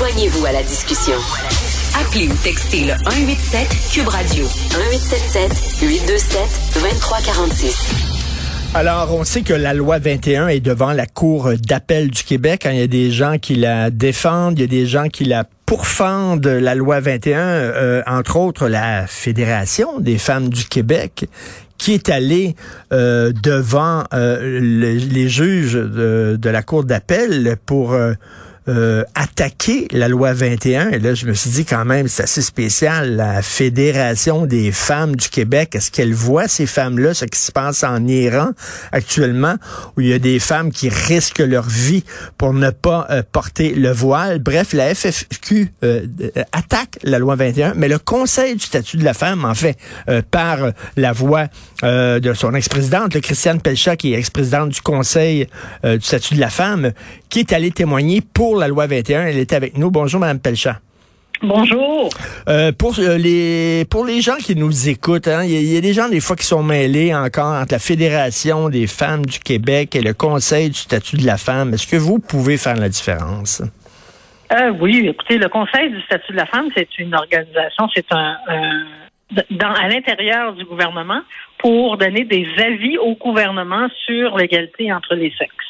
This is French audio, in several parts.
Joignez-vous à la discussion. Appelez ou textez le 187 Cube Radio 1877 827 2346. Alors, on sait que la loi 21 est devant la Cour d'appel du Québec. Il y a des gens qui la défendent, il y a des gens qui la pourfendent, la loi 21, euh, entre autres la Fédération des femmes du Québec, qui est allée euh, devant euh, les juges de, la Cour d'appel pour euh, la loi 21. Et là, je me suis dit quand même, c'est assez spécial. La Fédération des femmes du Québec, est-ce qu'elle voit ces femmes-là, ce qui se passe en Iran actuellement, où il y a des femmes qui risquent leur vie pour ne pas euh, porter le voile? Bref, la FFQ euh, attaque la loi 21, mais le Conseil du statut de la femme, en fait, par la voix de son ex-présidente, Christiane Pelchat, qui est ex-présidente du Conseil du statut de la femme, qui est allée témoigner pour la loi 21. Elle est avec nous. Bonjour, Mme Pelchat. Bonjour. Euh, pour euh, les pour les gens qui nous écoutent, hein, il y, a des gens des fois qui sont mêlés encore entre la Fédération des femmes du Québec et le Conseil du statut de la femme. Est-ce que vous pouvez faire la différence? Euh, oui, écoutez, le Conseil du statut de la femme, c'est une organisation, c'est un, dans, à l'intérieur du gouvernement pour donner des avis au gouvernement sur l'égalité entre les sexes.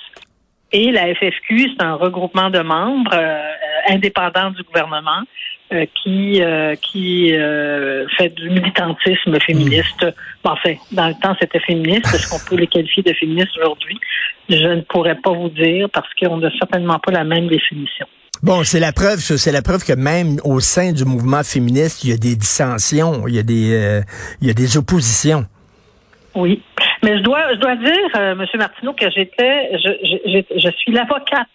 Et la FFQ, c'est un regroupement de membres euh, indépendants du gouvernement euh, qui euh, qui fait du militantisme féministe. Bon, enfin, dans le temps, c'était féministe. Est-ce qu'on peut les qualifier de féministes aujourd'hui? Je ne pourrais pas vous dire parce qu'on n'a certainement pas la même définition. Bon, c'est la preuve, c'est la preuve que même au sein du mouvement féministe, il y a des dissensions, il y a des, il y a des oppositions. Oui. Mais je dois, je dois dire, euh, M. Martineau, que j'étais, je, je, je, suis l'avocate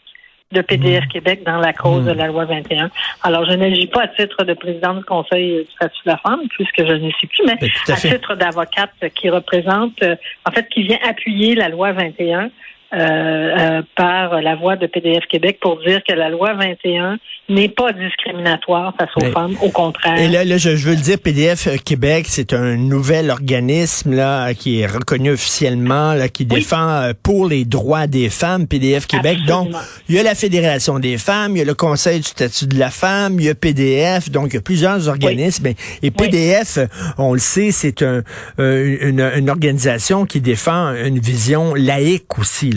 de PDF mmh. Québec dans la cause mmh. de la loi 21. Alors, je n'agis pas à titre de président du Conseil du statut de la femme, puisque je ne sais plus, mais à, titre d'avocate qui représente, euh, en fait, qui vient appuyer la loi 21 euh, euh, par la voix de PDF Québec pour dire que la loi 21 n'est pas discriminatoire face aux femmes, au contraire. Et là, là je, veux le dire, PDF Québec, c'est un nouvel organisme là qui est reconnu officiellement, là, qui défend euh, pour les droits des femmes, PDF Québec. Donc, il y a la Fédération des femmes, il y a le Conseil du statut de la femme, il y a PDF, donc il y a plusieurs organismes. Et PDF, on le sait, c'est un, une, une organisation qui défend une vision laïque aussi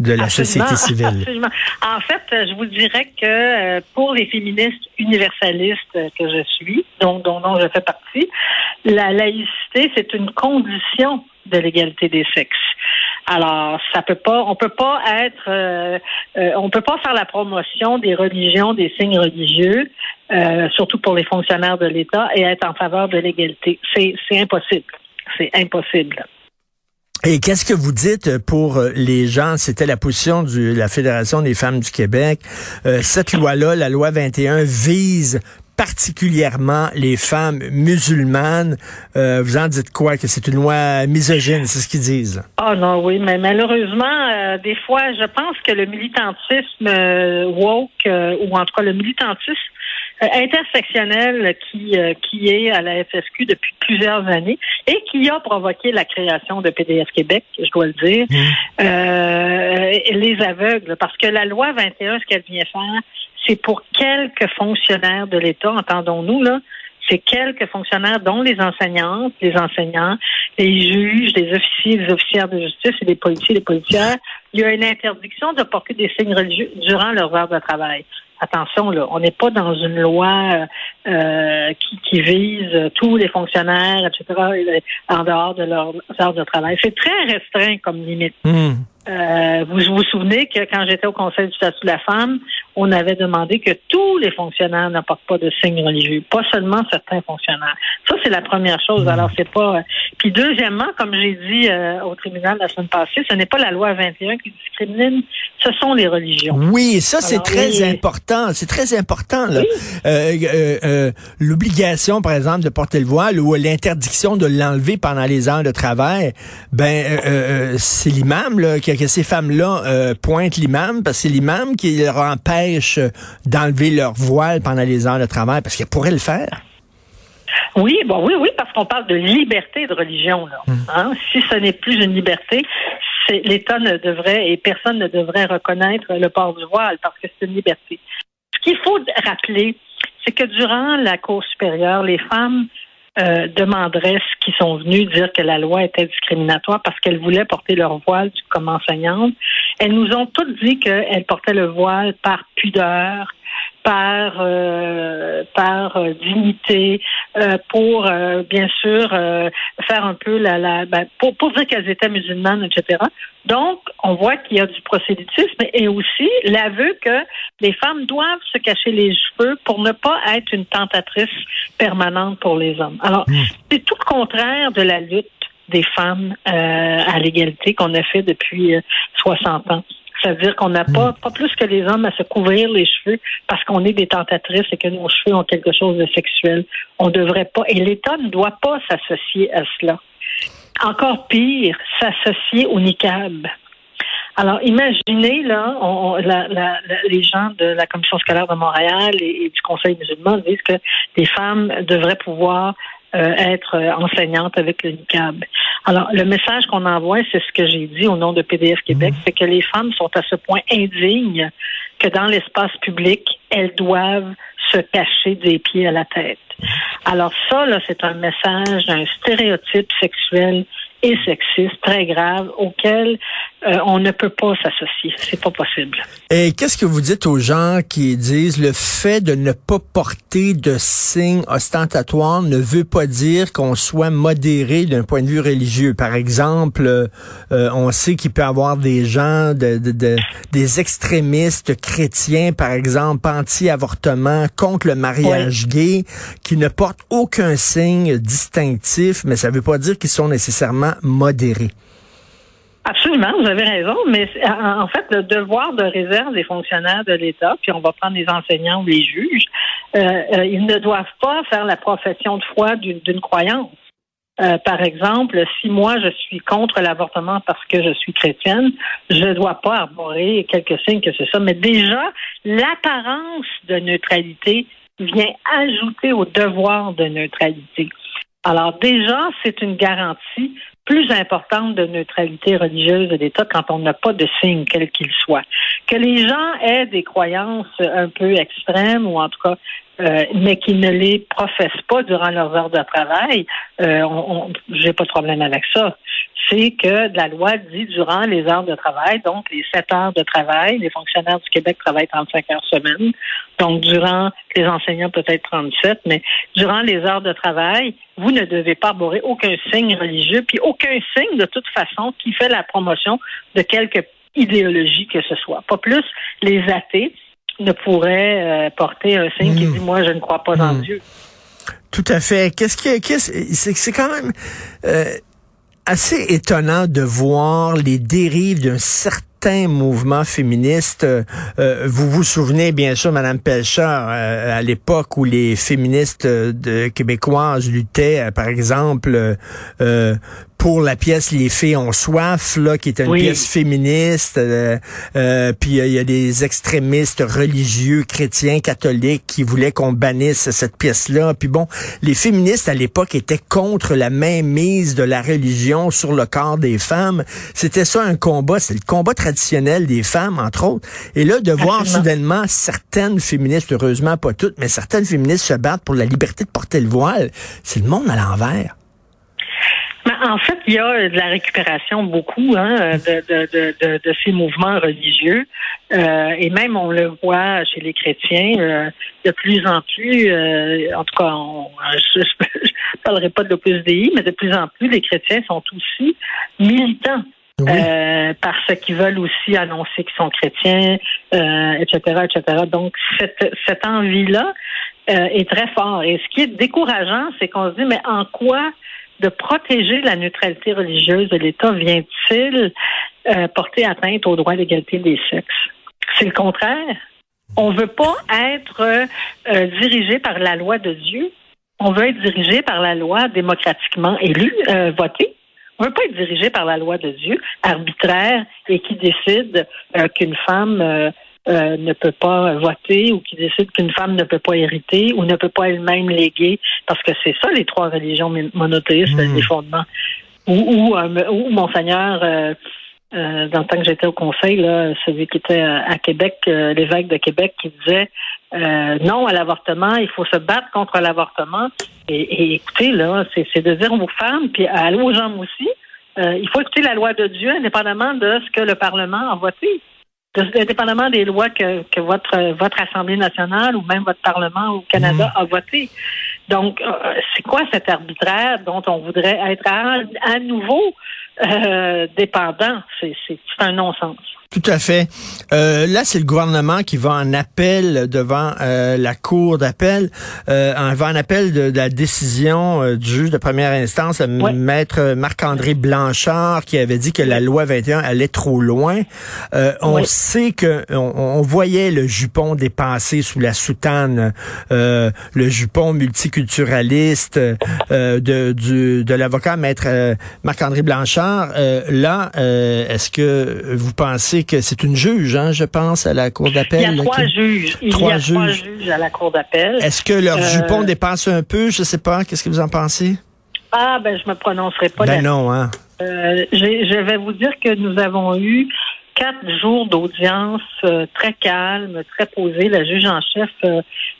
de la société civile. Absolument. En fait, je vous dirais que euh, pour les féministes universalistes que je suis, dont, dont, je fais partie, la laïcité, c'est une condition de l'égalité des sexes. Alors, ça peut pas, on peut pas être, euh, euh, on peut pas faire la promotion des religions, des signes religieux, surtout pour les fonctionnaires de l'État, et être en faveur de l'égalité. C'est impossible. C'est impossible. Et qu'est-ce que vous dites pour euh, les gens, c'était la position de la Fédération des femmes du Québec, euh, cette loi-là, la loi 21, vise particulièrement les femmes musulmanes. Euh, vous en dites quoi? Que c'est une loi misogyne, c'est ce qu'ils disent. Ah non, oui, mais malheureusement, des fois, je pense que le militantisme woke, ou en tout cas le militantisme euh, intersectionnel qui, euh, qui est à la FSQ depuis plusieurs années et qui a provoqué la création de PDF Québec, je dois le dire, mmh. euh, les aveugles. Parce que la loi 21, ce qu'elle vient faire, c'est pour quelques fonctionnaires de l'État, entendons-nous, là, c'est quelques fonctionnaires, dont les enseignantes, les enseignants, les juges, les officiers, les officières de justice et les policiers, les policières. Il y a une interdiction de porter des signes religieux durant leurs heures de travail attention, là, on n'est pas dans une loi euh, qui, qui, vise tous les fonctionnaires, etc., en dehors de leurs heures de travail. C'est très restreint comme limite. Hmm. Euh, vous vous souvenez que quand j'étais au Conseil du statut de la femme, on avait demandé que tous les fonctionnaires n'apportent pas de signes religieux, pas seulement certains fonctionnaires. Ça, c'est la première chose. Hmm. Alors, c'est pas. Euh, puis deuxièmement, comme j'ai dit euh, au tribunal la semaine passée, ce n'est pas la loi 21 qui discrimine, ce sont les religions. Oui, ça c'est très important. C'est très important. L'obligation, par exemple, de porter le voile ou l'interdiction de l'enlever pendant les heures de travail, ben c'est l'imam là qui que ces femmes-là euh, pointent l'imam, parce que c'est l'imam qui leur empêche d'enlever leur voile pendant les heures de travail, parce qu'elles pourraient le faire. Oui, bon, oui, oui, parce qu'on parle de liberté de religion. Là, hmm. hein? Si ce n'est plus une liberté, l'État ne devrait et personne ne devrait reconnaître le port du voile parce que c'est une liberté. Ce Ce qu'il faut rappeler, c'est que durant la Cour supérieure, les femmes euh, demanderaient qui sont venus dire que la loi était discriminatoire parce qu'elles voulaient porter leur voile comme enseignante. Elles nous ont toutes dit qu'elles portaient le voile par pudeur, par euh, par euh, dignité, euh, pour bien sûr faire un peu la, la ben, pour, pour dire qu'elles étaient musulmanes, etc. Donc, on voit qu'il y a du prosélytisme et aussi l'aveu que les femmes doivent se cacher les cheveux pour ne pas être une tentatrice permanente pour les hommes. Alors, mmh. c'est tout le contraire de la lutte des femmes à l'égalité qu'on a fait depuis 60 ans. C'est-à-dire qu'on n'a pas, pas plus que les hommes à se couvrir les cheveux parce qu'on est des tentatrices et que nos cheveux ont quelque chose de sexuel. On ne devrait pas, et l'État ne doit pas s'associer à cela. Encore pire, s'associer au niqab. Alors, imaginez, là, on, la, la, les gens de la Commission scolaire de Montréal et, du Conseil musulman disent que les femmes devraient pouvoir euh, être enseignantes avec le niqab. Alors, le message qu'on envoie, c'est ce que j'ai dit au nom de PDF Québec, mmh. c'est que les femmes sont à ce point indignes que dans l'espace public, elles doivent se cacher des pieds à la tête. Alors ça, là, c'est un message d'un stéréotype sexuel et sexiste très grave auquel euh, on ne peut pas s'associer. C'est pas possible. Et qu'est-ce que vous dites aux gens qui disent le fait de ne pas porter de signes ostentatoires ne veut pas dire qu'on soit modéré d'un point de vue religieux? Par exemple, euh, on sait qu'il peut y avoir des gens, de, de, des extrémistes chrétiens, par exemple, anti-avortement, contre le mariage gay, qui ne portent aucun signe distinctif, mais ça ne veut pas dire qu'ils sont nécessairement modérés. Absolument, vous avez raison, mais en fait, le devoir de réserve des fonctionnaires de l'État, puis on va prendre les enseignants ou les juges, euh, euh, ils ne doivent pas faire la profession de foi d'une croyance. Euh, par exemple, si moi je suis contre l'avortement parce que je suis chrétienne, je ne dois pas arborer quelques signes que c'est ça. Mais déjà, l'apparence de neutralité vient ajouter au devoir de neutralité. Alors déjà, c'est une garantie plus importante de neutralité religieuse de l'État quand on n'a pas de signe, quel qu'il soit. Que les gens aient des croyances un peu extrêmes ou en tout cas euh, mais qui ne les professent pas durant leurs heures de travail, euh, on, j'ai pas de problème avec ça. C'est que la loi dit durant les heures de travail, donc les sept heures de travail, les fonctionnaires du Québec travaillent 35 heures semaine, donc durant les enseignants peut-être 37, mais durant les heures de travail, vous ne devez pas arborer aucun signe religieux, puis aucun signe de toute façon qui fait la promotion de quelque idéologie que ce soit. Pas plus les athées ne pourrait euh, porter un signe qui hmm. dit moi je ne crois pas en hmm. Dieu. Tout à fait. Qu'est-ce que c'est c'est quand même euh, assez étonnant de voir les dérives d'un certain mouvement féministe. Euh, vous vous souvenez bien sûr, Madame Pelcher, à l'époque où les féministes de, québécoises luttaient, par exemple, pour la pièce Les filles ont soif, là, qui est une pièce féministe. Euh, euh, puis euh, il y a des extrémistes religieux, chrétiens, catholiques, qui voulaient qu'on bannisse cette pièce-là. Puis bon, les féministes à l'époque étaient contre la mainmise de la religion sur le corps des femmes. C'était ça un combat, c'est le combat traditionnel des femmes, entre autres. Et là, de voir soudainement certaines féministes, heureusement pas toutes, mais certaines féministes se battre pour la liberté de porter le voile, c'est le monde à l'envers. En fait, il y a de la récupération beaucoup hein, de, de, de, de, ces mouvements religieux. Euh, et même, on le voit chez les chrétiens, euh, de plus en plus, euh, en tout cas, je ne parlerai pas de l'opus mais de plus en plus, les chrétiens sont aussi militants. parce qu'ils veulent aussi annoncer qu'ils sont chrétiens, etc., etc. Donc, cette, cette envie-là est très forte. Et ce qui est décourageant, c'est qu'on se dit, mais en quoi de protéger la neutralité religieuse de l'État vient-il euh, porter atteinte au droit d'égalité des sexes? C'est le contraire. On ne veut pas être euh, dirigé par la loi de Dieu. On veut être dirigé par la loi démocratiquement élue, euh, votée. On ne veut pas être dirigé par la loi de Dieu, arbitraire, et qui décide qu'une femme euh, ne peut pas voter ou qui décide qu'une femme ne peut pas hériter ou ne peut pas elle-même léguer, parce que c'est ça les trois religions monothéistes, mmh. les fondements. Ou, ou, euh, Monseigneur, euh, dans le temps que j'étais au conseil, là, celui qui était à Québec, l'évêque de Québec, qui disait non à l'avortement, il faut se battre contre l'avortement. Et, écoutez, là, c'est de dire aux femmes, puis à aux gens aussi, il faut écouter la loi de Dieu indépendamment de ce que le Parlement a voté. Indépendamment des lois que, que votre votre Assemblée nationale ou même votre Parlement au Canada mmh. a voté. Donc, c'est quoi cet arbitraire dont on voudrait être à, nouveau dépendant? C'est un non-sens. Tout à fait. Euh, là, c'est le gouvernement qui va en appel devant euh, la cour d'appel, euh, va en appel de, la décision euh, du juge de première instance, maître Marc-André Blanchard, qui avait dit que la loi 21 allait trop loin. on sait que on, voyait le jupon dépassé sous la soutane, le jupon multiculturaliste de, du, de l'avocat maître Marc-André Blanchard. Là, est-ce que vous pensez que c'est une juge, hein, je pense, à la Cour d'appel? Il y a trois juges. Il y a juges. trois juges à la Cour d'appel. Est-ce que leur euh, jupon dépasse un peu? Je ne sais pas. Qu'est-ce que vous en pensez? Ah, ben, je me prononcerai pas. Ben non, hein. Euh, je vais vous dire que nous avons eu quatre jours d'audience euh, très calme, très posée. La juge en chef,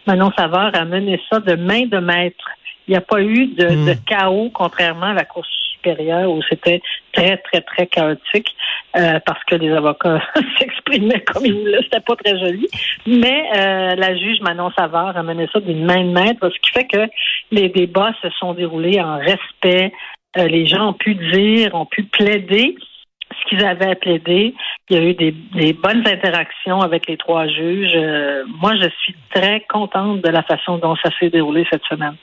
Manon Savard, a mené ça de main de maître. Il n'y a pas eu de, hmm. de chaos, contrairement à la Cour où c'était très, très, très chaotique euh, parce que les avocats s'exprimaient comme ils voulaient. C'était pas très joli. Mais euh, la juge Manon Savard a mené ça d'une main de maître, ce qui fait que les débats se sont déroulés en respect. Euh, les gens ont pu dire, ont pu plaider ce qu'ils avaient à plaider. Il y a eu des, des bonnes interactions avec les trois juges. Euh, moi, je suis très contente de la façon dont ça s'est déroulé cette semaine.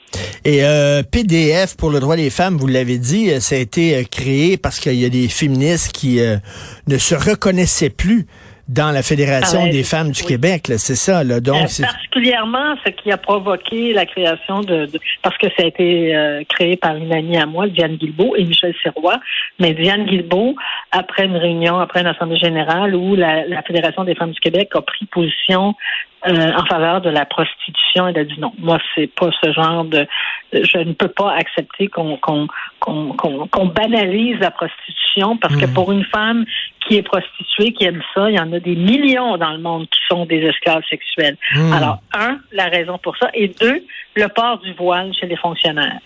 Et euh, PDF pour le droit des femmes, vous l'avez dit, euh, ça a été créé parce qu'il y a des féministes qui ne se reconnaissaient plus dans la Fédération ah des femmes du Québec, c'est ça. Là. Donc, euh, particulièrement ce qui a provoqué la création de, parce que ça a été euh, créé par une amie à moi, Diane Guilbeault et Michel Serrois. Mais Diane Guilbeault, après une réunion, après une assemblée générale où la, la Fédération des femmes du Québec a pris position euh, en faveur de la prostitution. Elle a dit non, moi c'est pas ce genre de, je ne peux pas accepter qu'on qu'on qu'on banalise la prostitution parce que mhm. pour une femme qui est prostituée, qui aime ça, il y en a des millions dans le monde qui sont des esclaves sexuels. Mhm. Alors un, la raison pour ça, et deux, le port du voile chez les fonctionnaires.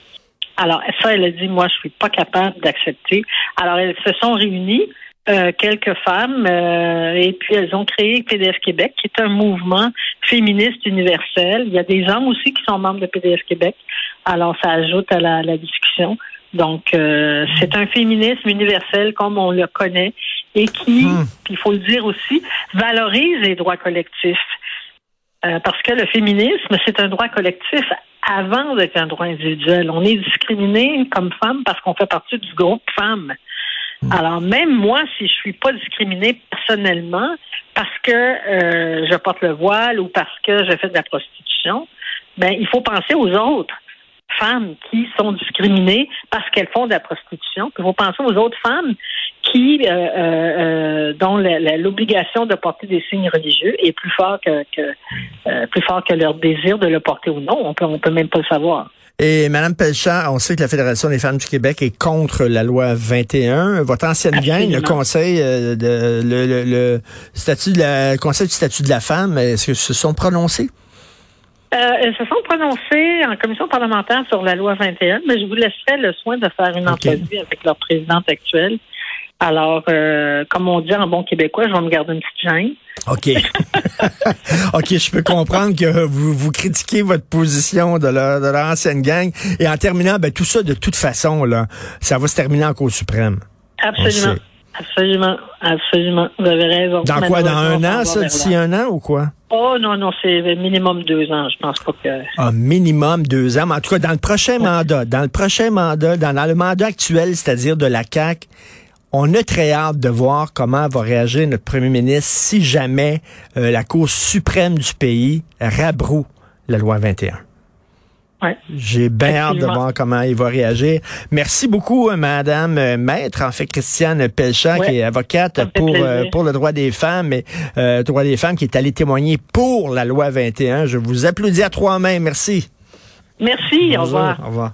Alors, ça, elle a dit, moi, je suis pas capable d'accepter. Alors, elles se sont réunies euh, quelques femmes euh, et puis elles ont créé PDF Québec, qui est un mouvement féministe universel. Il y a des hommes aussi qui sont membres de PDF Québec. Alors ça ajoute à la, discussion. Donc euh, c'est un féminisme universel comme on le connaît et qui, hmm. il faut le dire aussi, valorise les droits collectifs. parce que le féminisme, c'est un droit collectif avant d'être un droit individuel. On est discriminé comme femme parce qu'on fait partie du groupe femme. Mm. Alors même moi, si je suis pas discriminée personnellement parce que euh, je porte le voile ou parce que je fais de la prostitution, ben il faut penser aux autres femmes qui sont discriminées parce qu'elles font de la prostitution. il faut penser aux autres femmes qui, euh, euh, dont l'obligation de porter des signes religieux est plus fort que, plus fort que leur désir de le porter ou non. On peut, on peut même pas le savoir. Et Mme Pelchat, on sait que la Fédération des femmes du Québec est contre la loi 21. Votre ancienne gang, le Conseil euh, de le, statut de la Conseil du statut de la femme, est-ce que se sont prononcés? Euh, ils se sont prononcés en commission parlementaire sur la loi 21, mais je vous laisserai le soin de faire une entrevue avec leur présidente actuelle. Alors, euh, comme on dit en bon québécois, je vais me garder une petite gêne. OK. OK, je peux comprendre que vous, vous critiquez votre position de leur, de ancienne gang. Et en terminant, ben, tout ça, de toute façon, là, ça va se terminer en Cour suprême. Absolument. Absolument, absolument. Vous avez raison. Dans quoi? Dans un an, ça? D'ici un an ou quoi? Oh non, non, c'est minimum deux ans. Je pense pas que. Ah, minimum deux ans. Mais en tout cas, dans le prochain mandat, dans le prochain mandat, dans, dans le mandat actuel, c'est-à-dire de la CAQ, on a très hâte de voir comment va réagir notre premier ministre si jamais euh, la Cour suprême du pays rabroue la loi 21. Ouais. J'ai bien hâte de voir comment il va réagir. Merci beaucoup, euh, Madame euh, Maître, en fait, Christiane Pelchat, qui est avocate pour, pour le droit des femmes, et euh, droit des femmes, qui est allée témoigner pour la loi 21. Je vous applaudis à trois mains. Merci. Merci. au revoir. Au revoir.